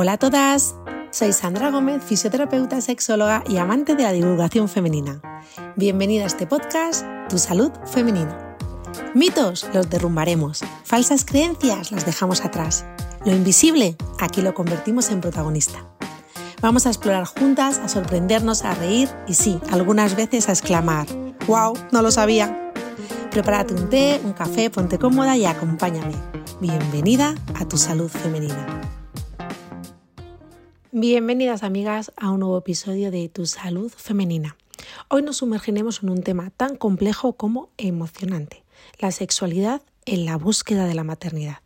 Hola a todas, soy Sandra Gómez, fisioterapeuta, sexóloga y amante de la divulgación femenina. Bienvenida a este podcast, Tu Salud Femenina. Mitos los derrumbaremos, falsas creencias las dejamos atrás. Lo invisible, aquí lo convertimos en protagonista. Vamos a explorar juntas, a sorprendernos, a reír y sí, algunas veces a exclamar, ¡Wow! No lo sabía. Prepárate un té, un café, ponte cómoda y acompáñame. Bienvenida a tu salud femenina. Bienvenidas amigas a un nuevo episodio de Tu salud femenina. Hoy nos sumergiremos en un tema tan complejo como emocionante, la sexualidad en la búsqueda de la maternidad.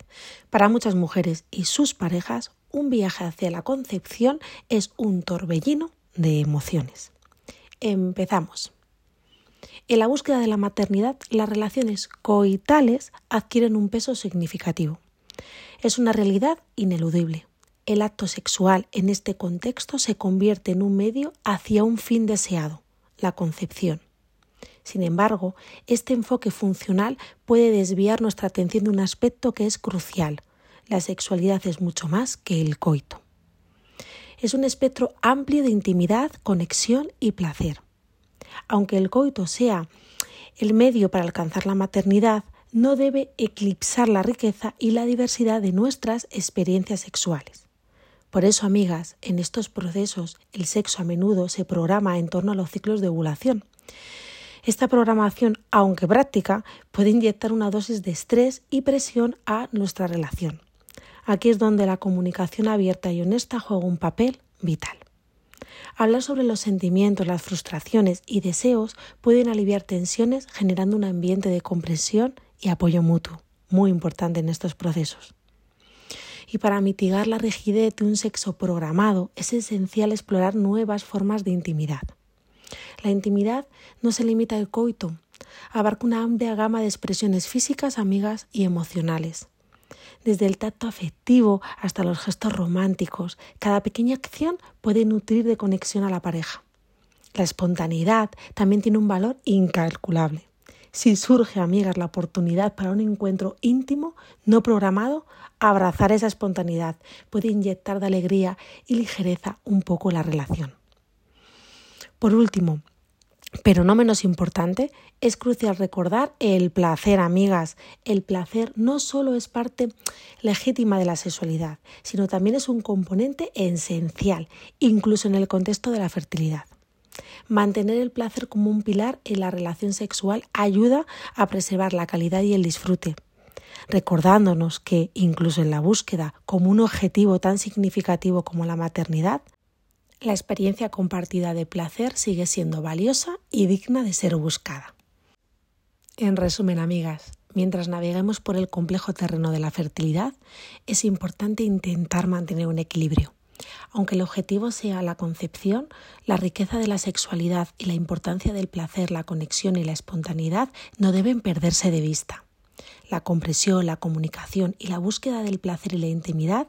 Para muchas mujeres y sus parejas, un viaje hacia la concepción es un torbellino de emociones. Empezamos. En la búsqueda de la maternidad, las relaciones coitales adquieren un peso significativo. Es una realidad ineludible. El acto sexual en este contexto se convierte en un medio hacia un fin deseado, la concepción. Sin embargo, este enfoque funcional puede desviar nuestra atención de un aspecto que es crucial. La sexualidad es mucho más que el coito. Es un espectro amplio de intimidad, conexión y placer. Aunque el coito sea el medio para alcanzar la maternidad, no debe eclipsar la riqueza y la diversidad de nuestras experiencias sexuales. Por eso, amigas, en estos procesos el sexo a menudo se programa en torno a los ciclos de ovulación. Esta programación, aunque práctica, puede inyectar una dosis de estrés y presión a nuestra relación. Aquí es donde la comunicación abierta y honesta juega un papel vital. Hablar sobre los sentimientos, las frustraciones y deseos pueden aliviar tensiones generando un ambiente de comprensión y apoyo mutuo, muy importante en estos procesos. Y para mitigar la rigidez de un sexo programado es esencial explorar nuevas formas de intimidad. La intimidad no se limita al coito, abarca una amplia gama de expresiones físicas, amigas y emocionales desde el tacto afectivo hasta los gestos románticos. Cada pequeña acción puede nutrir de conexión a la pareja. La espontaneidad también tiene un valor incalculable. Si surge, amigas, la oportunidad para un encuentro íntimo, no programado, abrazar esa espontaneidad puede inyectar de alegría y ligereza un poco la relación. Por último, pero no menos importante, es crucial recordar el placer, amigas. El placer no solo es parte legítima de la sexualidad, sino también es un componente esencial, incluso en el contexto de la fertilidad. Mantener el placer como un pilar en la relación sexual ayuda a preservar la calidad y el disfrute, recordándonos que, incluso en la búsqueda como un objetivo tan significativo como la maternidad, la experiencia compartida de placer sigue siendo valiosa y digna de ser buscada. En resumen, amigas, mientras naveguemos por el complejo terreno de la fertilidad, es importante intentar mantener un equilibrio. Aunque el objetivo sea la concepción, la riqueza de la sexualidad y la importancia del placer, la conexión y la espontaneidad no deben perderse de vista. La compresión, la comunicación y la búsqueda del placer y la intimidad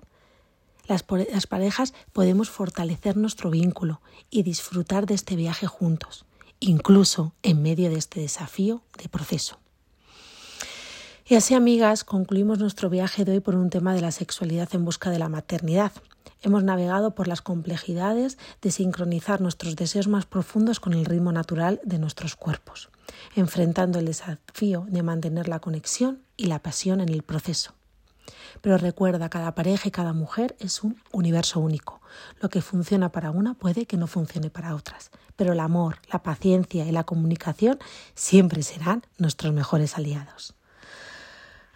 las, parejas podemos fortalecer nuestro vínculo y disfrutar de este viaje juntos, incluso en medio de este desafío de proceso. Y así, amigas, concluimos nuestro viaje de hoy por un tema de la sexualidad en busca de la maternidad. Hemos navegado por las complejidades de sincronizar nuestros deseos más profundos con el ritmo natural de nuestros cuerpos, enfrentando el desafío de mantener la conexión y la pasión en el proceso. Pero recuerda, cada pareja y cada mujer es un universo único. Lo que funciona para una puede que no funcione para otras. Pero el amor, la paciencia y la comunicación siempre serán nuestros mejores aliados.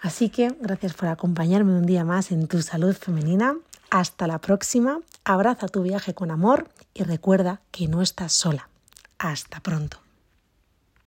Así que gracias por acompañarme un día más en tu salud femenina. Hasta la próxima. Abraza tu viaje con amor y recuerda que no estás sola. Hasta pronto.